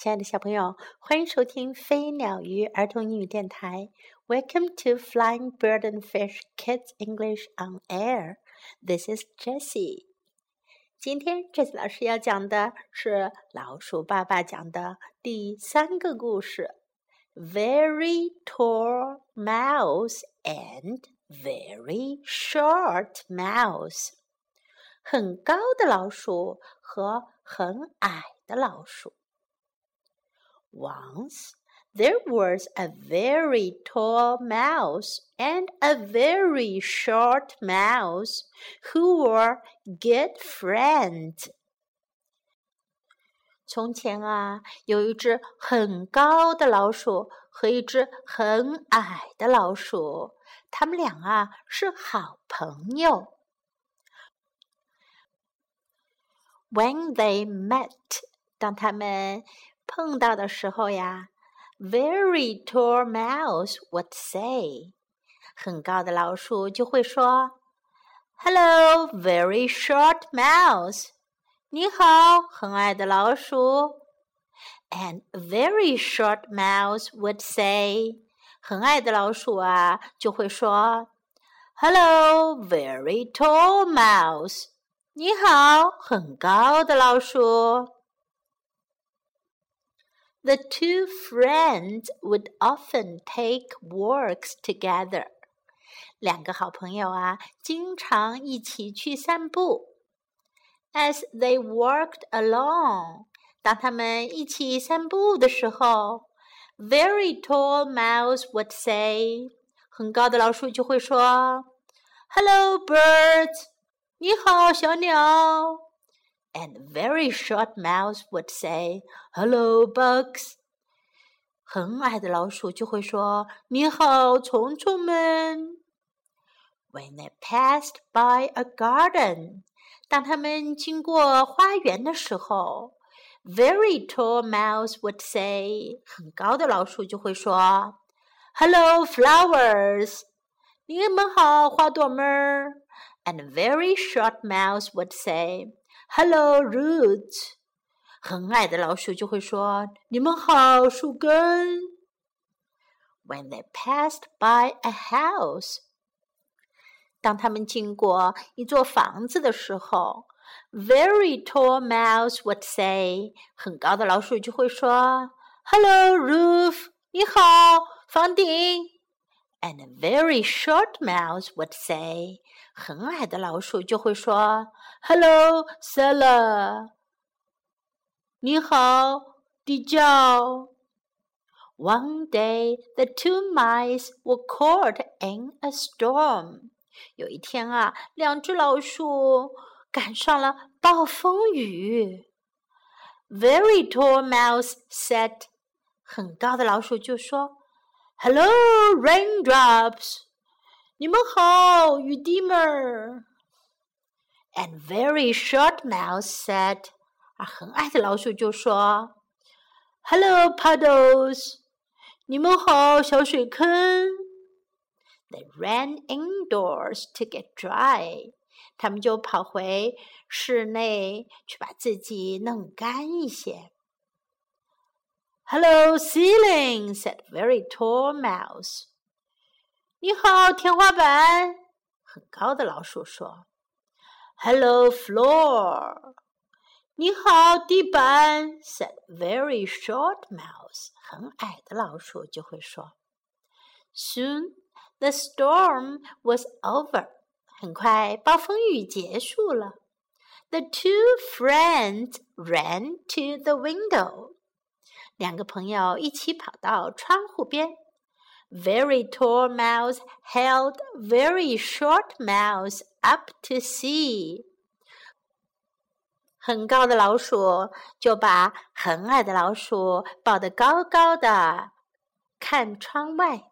亲爱的小朋友，欢迎收听飞鸟鱼儿童英语电台。Welcome to Flying Bird and Fish Kids English on Air. This is Jessie. 今天 Jessie 老师要讲的是老鼠爸爸讲的第三个故事：Very tall mouse and very short mouse。很高的老鼠和很矮的老鼠。once there was a very tall mouse and a very short mouse who were good friends. 从前啊，有一只很高的老鼠和一只很矮的老鼠，他们俩啊是好朋友。When they met，当他们 碰到的时候呀，very tall mouse would say，很高的老鼠就会说，Hello, very short mouse，你好，很矮的老鼠。And very short mouse would say，很矮的老鼠啊就会说，Hello, very tall mouse，你好，很高的老鼠。 The two friends would often take walks together. 两个好朋友啊，经常一起去散步。As they walked along，当他们一起散步的时候，Very tall mouse would say，很高的老鼠就会说，Hello birds，你好小鸟。 " and very short mouse would say, "Hello, bugs." 很矮的老鼠就会说：“你好，虫虫们。” When they passed by a garden，当他们经过花园的时候，very tall mouse would say，很高的老鼠就会说：“Hello, flowers，你们好，花朵们。” And very short mouse would say。 Hello, roots。很矮的老鼠就会说：“你们好，树根。” When they passed by a house，当他们经过一座房子的时候，Very tall mouse would say，很高的老鼠就会说：“Hello, roof，你好，房顶。” And a very short mouse would say， 很矮的老鼠就会说：“Hello, cellar。”你好，地窖。One day, the two mice were caught in a storm. 有一天啊，两只老鼠赶上了暴风雨。Very tall mouse said，很高的老鼠就说：“Hello, raindrops。”你们好，雨滴们儿。And very short mouse said，啊，很矮的老鼠就说，Hello, puddles！你们好，小水坑。They ran indoors to get dry，他们就跑回室内去把自己弄干一些。Hello, ceiling," said very tall mouse. 你好，天花板。很高的老鼠说。Hello, floor. 你好，地板。said very short mouse. 很矮的老鼠就会说。Soon the storm was over. 很快，暴风雨结束了。The two friends ran to the window. 两个朋友一起跑到窗户边。Very tall mouse held very short mouse up to see。很高的老鼠就把很矮的老鼠抱得高高的，看窗外。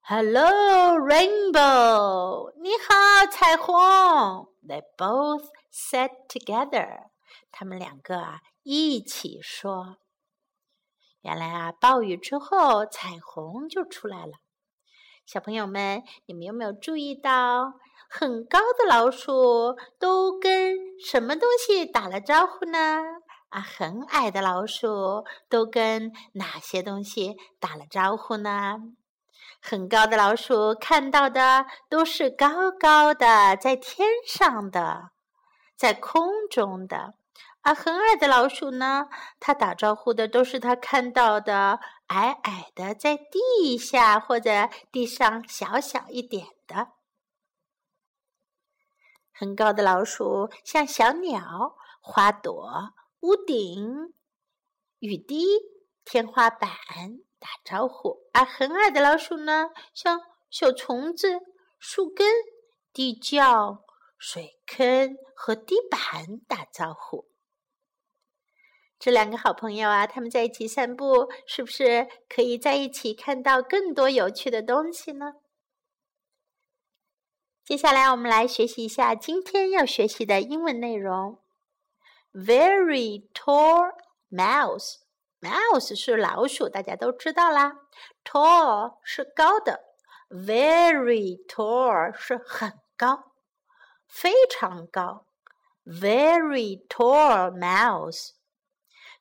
Hello, rainbow！你好，彩虹。They both said together。他们两个啊一起说。 原来啊，暴雨之后，彩虹就出来了。小朋友们，你们有没有注意到，很高的老鼠都跟什么东西打了招呼呢啊，很矮的老鼠都跟哪些东西打了招呼呢？很高的老鼠看到的都是高高的，在天上的，在空中的；而很矮的老鼠呢，它打招呼的都是它看到的矮矮的，在地下或者地上小小一点的。很高的老鼠像小鸟、花朵。屋顶、雨滴、天花板打招呼，而很矮的老鼠呢，像小虫子、树根、地窖、水坑和地板打招呼。这两个好朋友啊，他们在一起散步，是不是可以在一起看到更多有趣的东西呢？接下来，我们来学习一下今天要学习的英文内容。Very tall mouse. Mouse 是老鼠，大家都知道啦。Tall 是高的，very tall 是很高，非常高。Very tall mouse.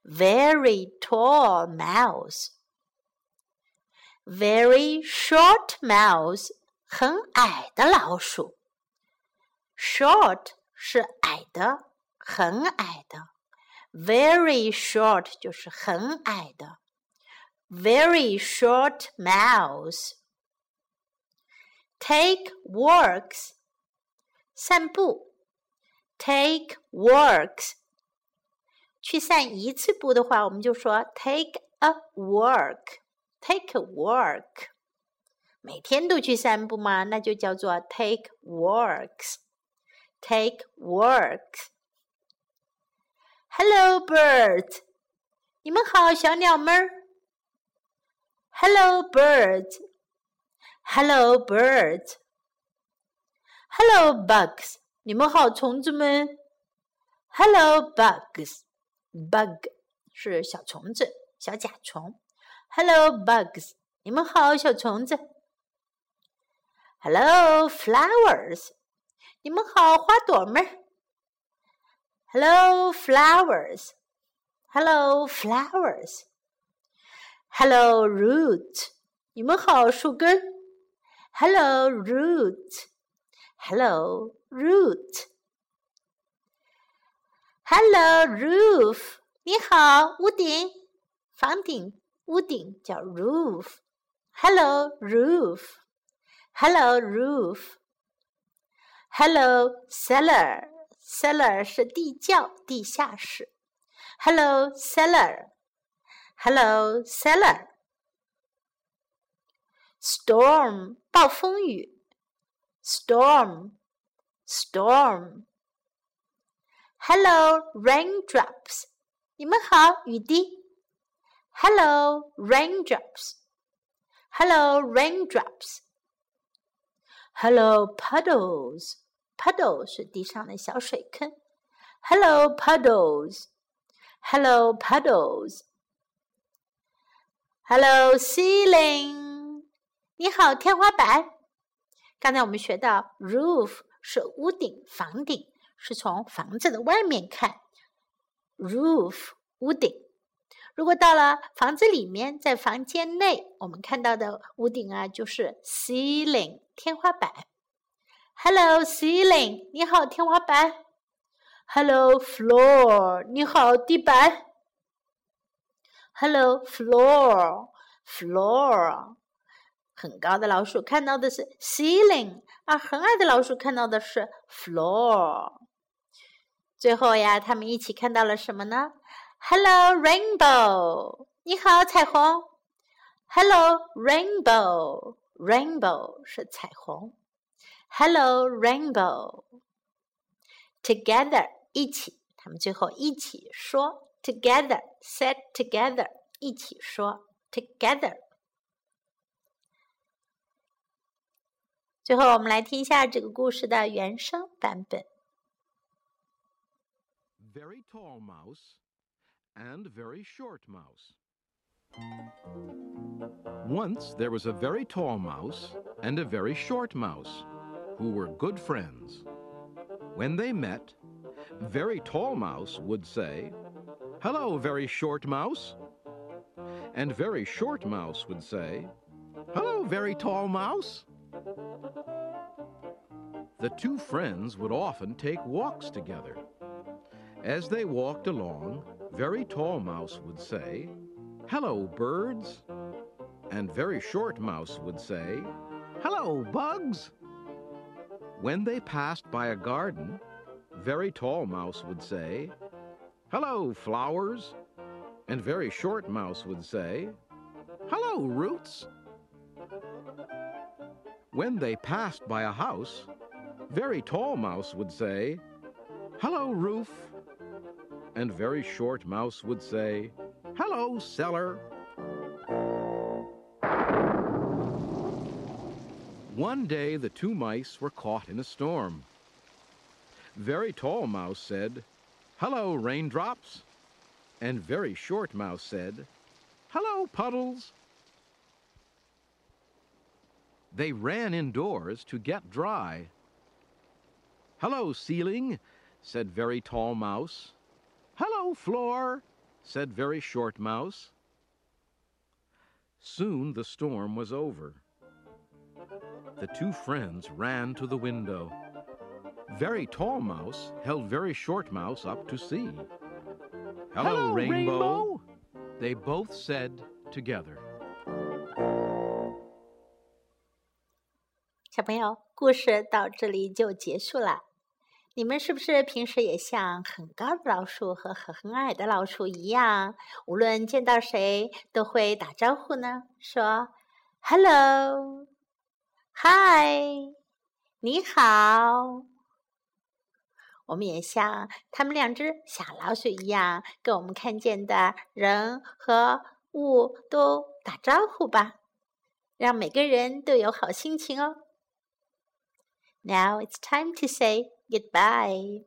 Very tall mouse. Very short mouse 很矮的老鼠。Short 是矮的。很矮的，very short 就是很矮的，very short mouse。Take walks，散步，take walks。 去散一次步的话，我们就说 take a walk，take a walk。每天都去散步吗？那就叫做 take walks，take walks。Hello, birds！你们好，小鸟们儿。Hello, birds! Hello, birds! Hello, bugs! 你们好，虫子们。Hello, bugs! Bug 是小虫子，小甲虫。Hello, bugs! 你们好，小虫子。Hello, flowers! 你们好，花朵们儿。Hello, flowers. Hello, flowers. Hello, root. 你们好，树根。Hello, root. Hello, root. Hello, roof. 你好，屋顶，房顶，屋顶叫 roof. Hello, roof. Hello, roof. Hello, cellar. Cellar 是地窖、地下室。Hello, cellar. Hello, cellar. Storm 暴风雨。Storm, storm. Hello, raindrops. 你们好，雨滴。Hello, raindrops. Hello, raindrops. Hello, puddles. Puddle 是地上的小水坑。Hello puddles. Hello puddles. Hello ceiling. 你好，天花板。刚才我们学到，roof 是屋顶、房顶， 是从房子的外面看。roof 屋顶。如果到了房子里面，在房间内，我们看到的屋顶啊，就是 ceiling 天花板。Hello ceiling，你好天花板。Hello floor，你好地板。Hello floor，floor，很高的老鼠看到的是 ceiling，而很矮的老鼠看到的是 floor。最后呀，他们一起看到了什么呢？Hello rainbow，你好彩虹。Hello rainbow，rainbow 是彩虹。Hello, rainbow. Together，一起，他们最后一起说，together, said together，一起说，together。最后，我们来听一下这个故事的原声版本。Very tall mouse and very short mouse. Once there was a very tall mouse and a very short mouse who were good friends. When they met, Very Tall Mouse would say, Hello, very short mouse. And very short mouse would say, Hello, very tall mouse. The two friends would often take walks together. As they walked along, very tall mouse would say, Hello, birds. And very short mouse would say, Hello, bugs. When they passed by a garden, very tall mouse would say, Hello, flowers. And very short mouse would say, Hello, roots. When they passed by a house, very tall mouse would say, Hello, roof. And very short mouse would say, Hello, cellar. One day the two mice were caught in a storm. Very tall mouse said, Hello, raindrops. And very short mouse said, Hello, puddles. They ran indoors to get dry. Hello, ceiling, said very tall mouse. Hello, floor, said very short mouse. Soon the storm was over. The two friends ran to the window. Very tall mouse held very short mouse up to see. Hello, Hello, rainbow, Rainbow. they both said together. 小朋友，故事到这里就结束了。 你们是不是平时也像很高的老鼠和很矮的老鼠一样，无论见到谁都会打招呼呢？说 “hello”、“hi”、“你好”。我们也像他们两只小老鼠一样，跟我们看见的人和物都打招呼吧，让每个人都有好心情哦。Now it's time to say goodbye.